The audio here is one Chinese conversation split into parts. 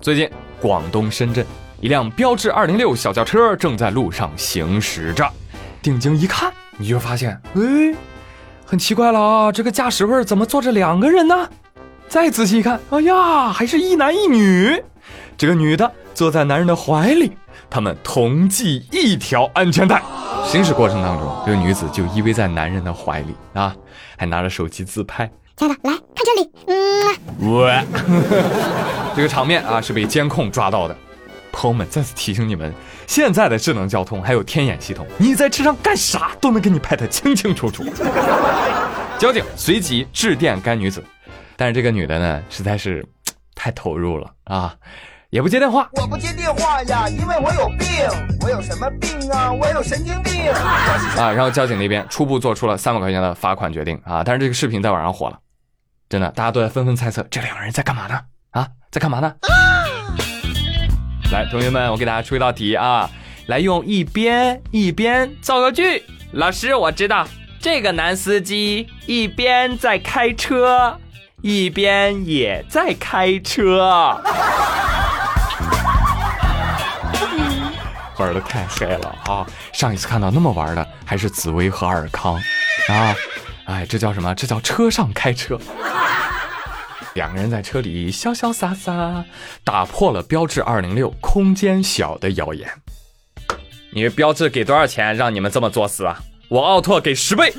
最近，广东深圳一辆标致二零六小轿车正在路上行驶着，定睛一看，你就发现，哎，很奇怪了啊，这个驾驶位怎么坐着两个人呢？再仔细一看，哎呀，还是一男一女。这个女的坐在男人的怀里，他们同系一条安全带。行驶过程当中，这个女子就依偎在男人的怀里啊，还拿着手机自拍。亲爱的，来这里，嗯，喂，这个场面啊是被监控抓到的。朋友们，再次提醒你们，现在的智能交通还有天眼系统，你在车上干啥都能给你拍得清清楚楚。交警随即致电该女子。但是这个女的呢，实在是太投入了啊，也不接电话。我不接电话呀，因为我有病。我有什么病啊？我有神经病啊！然后交警那边初步做出了三百块钱的罚款决定啊。但是这个视频在网上火了，真的，大家都在纷纷猜测这两个人在干嘛呢？啊，在干嘛呢？来，同学们，我给大家出一道题啊，来用一边一边造个句。老师，我知道这个男司机一边在开车。一边也在开车，玩的太嗨了啊！上一次看到那么玩的还是紫薇和尔康啊！哎，这叫什么？这叫车上开车。两个人在车里潇潇洒洒，打破了标致二零六空间小的谣言。你标致给多少钱让你们这么作死啊？我奥拓给十倍。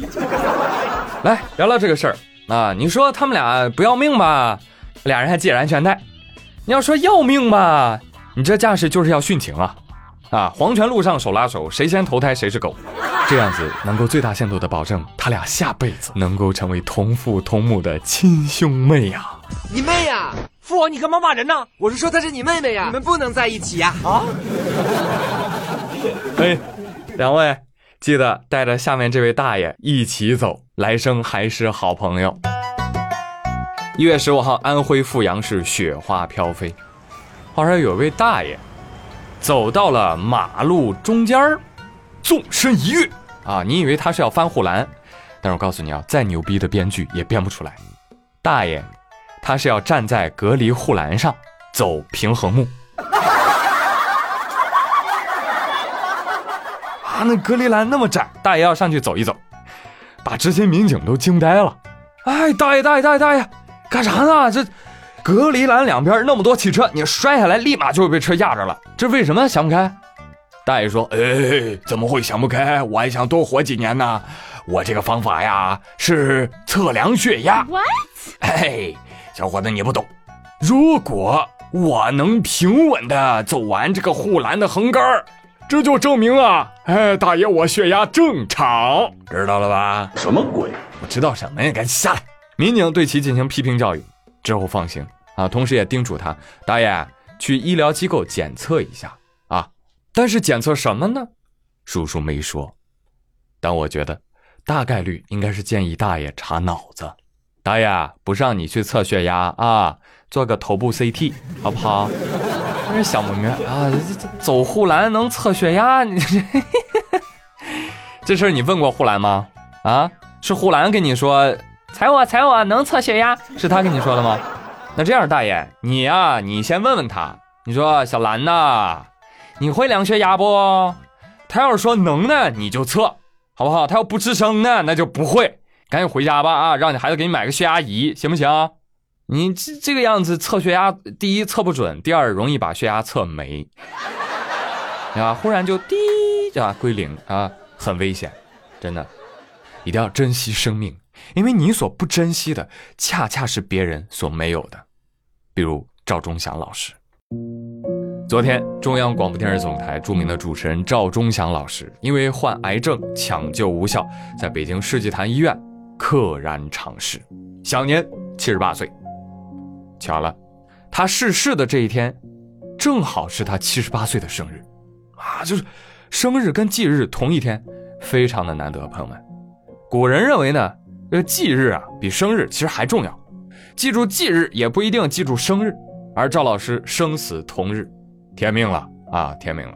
来聊聊这个事儿。啊，你说他们俩不要命吧？俩人还系着安全带。你要说要命吧，你这架势就是要殉情啊！啊，黄泉路上手拉手，谁先投胎谁是狗。这样子能够最大限度的保证他俩下辈子能够成为同父同母的亲兄妹呀！你妹呀！父王，你干嘛骂人呢？我是说她是你妹妹呀，你们不能在一起呀！啊！哎，两位。记得带着下面这位大爷一起走，来生还是好朋友。一月十五号，安徽阜阳市雪花飘飞，话说有位大爷走到了马路中间儿，纵身一跃啊！你以为他是要翻护栏，但是我告诉你啊，再牛逼的编剧也编不出来。大爷，他是要站在隔离护栏上走平衡木。啊那隔离栏那么窄，大爷要上去走一走，把执勤民警都惊呆了。哎，大爷，大爷，大爷，大爷，干啥呢？这隔离栏两边那么多汽车，你摔下来立马就会被车压着了。这为什么想不开？大爷说：“哎，怎么会想不开？我还想多活几年呢。我这个方法呀是测量血压。What？哎，小伙子你不懂。如果我能平稳的走完这个护栏的横杆儿。”这就证明啊，哎，大爷，我血压正常，知道了吧？什么鬼？我知道什么呀？赶紧下来！民警对其进行批评教育之后放行啊，同时也叮嘱他，大爷去医疗机构检测一下啊。但是检测什么呢？叔叔没说，但我觉得大概率应该是建议大爷查脑子。大爷不让你去测血压啊，做个头部 CT 好不好？真是想不明白啊！走护栏能测血压？你这这事儿你问过护栏吗？啊，是护栏跟你说，踩我踩我能测血压？是他跟你说的吗？那这样，大爷你呀，你先问问他。你说小兰呐，你会量血压不？他要是说能呢，你就测，好不好？他要不吱声呢，那就不会。赶紧回家吧啊！让你孩子给你买个血压仪，行不行？你这这个样子测血压，第一测不准，第二容易把血压测没，啊，忽然就滴，啊归零啊，很危险，真的，一定要珍惜生命，因为你所不珍惜的，恰恰是别人所没有的，比如赵忠祥老师。昨天，中央广播电视总台著名的主持人赵忠祥老师，因为患癌症抢救无效，在北京世纪坛医院溘然长逝，享年七十八岁。巧了，他逝世的这一天，正好是他七十八岁的生日，啊，就是生日跟忌日同一天，非常的难得。朋友们，古人认为呢，这个忌日啊比生日其实还重要，记住忌日也不一定记住生日。而赵老师生死同日，天命了啊，天命了。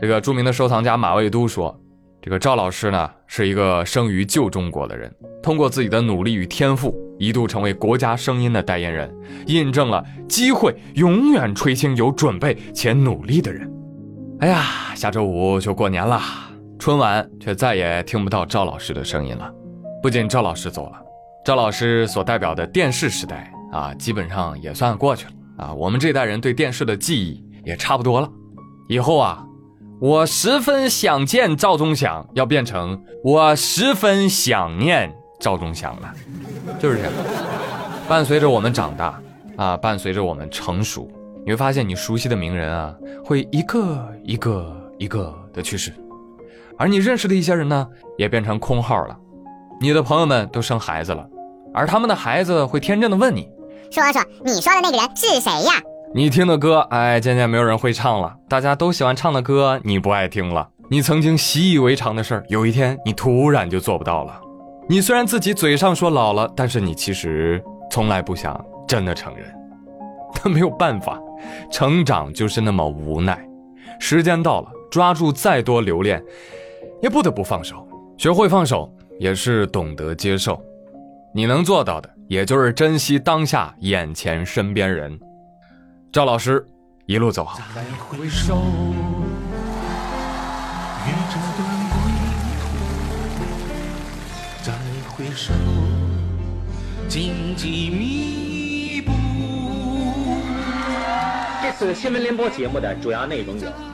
这个著名的收藏家马未都说，这个赵老师呢是一个生于旧中国的人，通过自己的努力与天赋。一度成为国家声音的代言人，印证了机会永远垂青有准备且努力的人。哎呀，下周五就过年了，春晚却再也听不到赵老师的声音了。不仅赵老师走了，赵老师所代表的电视时代啊，基本上也算过去了啊。我们这代人对电视的记忆也差不多了。以后啊，我十分想见赵忠祥，要变成我十分想念赵忠祥了，就是这样。伴随着我们长大啊，伴随着我们成熟，你会发现你熟悉的名人啊，会一个一个一个的去世，而你认识的一些人呢，也变成空号了。你的朋友们都生孩子了，而他们的孩子会天真的问你：“说说你说的那个人是谁呀？”你听的歌，哎，渐渐没有人会唱了。大家都喜欢唱的歌，你不爱听了。你曾经习以为常的事儿，有一天你突然就做不到了。你虽然自己嘴上说老了，但是你其实从来不想真的承认。但没有办法，成长就是那么无奈。时间到了，抓住再多留恋，也不得不放手。学会放手。也是懂得接受，你能做到的，也就是珍惜当下眼前身边人。赵老师，一路走好。再回首，与这段归途；再回首，荆棘密布。这次新闻联播节目的主要内容有。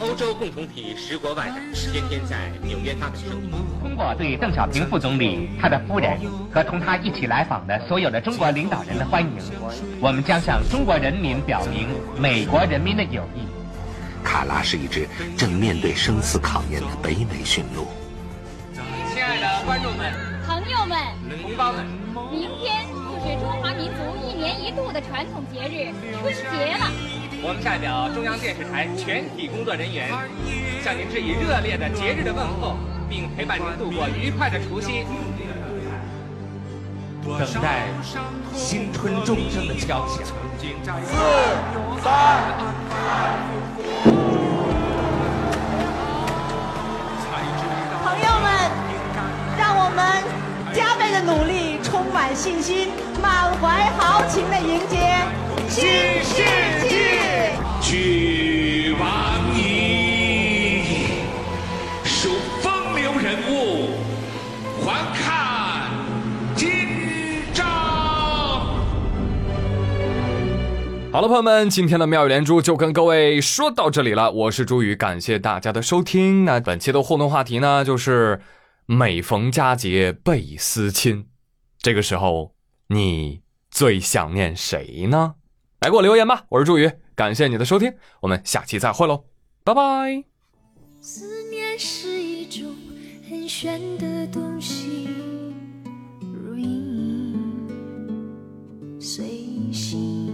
欧洲共同体十国外长今天在纽约发表声明，通过对邓小平副总理、他的夫人和同他一起来访的所有的中国领导人的欢迎，我们将向中国人民表明美国人民的友谊。卡拉是一只正面对生死考验的北美驯鹿。亲爱的观众们、朋友们、同胞们，明天就是中华民族一年一度的传统节日春节了。我们代表中央电视台全体工作人员，向您致以热烈的节日的问候，并陪伴您度过愉快的除夕，等待新春钟声的敲响。四三。朋友们，让我们加倍的努力，充满信心，满怀豪情的迎接新世纪。去往矣，数风流人物，还看今朝。好了，朋友们，今天的妙语连珠就跟各位说到这里了。我是朱宇，感谢大家的收听。那本期的互动话题呢，就是每逢佳节倍思亲，这个时候你最想念谁呢？来给我留言吧，我是朱宇。感谢你的收听，我们下期再会喽，拜拜。思念是一种很玄的东西，如影随形，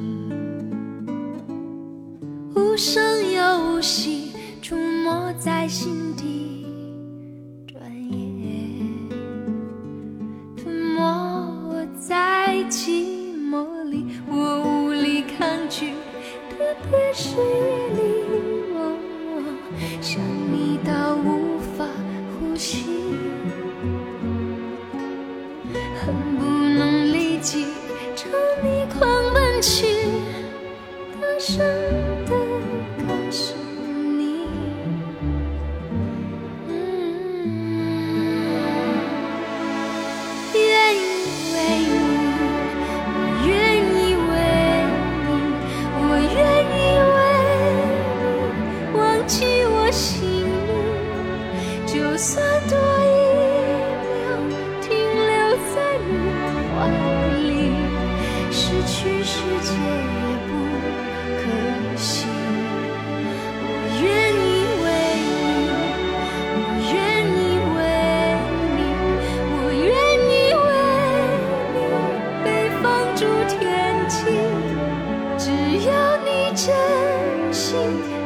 无声又无息，出没在心声的告诉你，嗯，愿意为你，我愿意为你，我愿意为你忘记我姓名，就算多一秒停留在你怀里，失去世界。情只要你真心。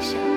想。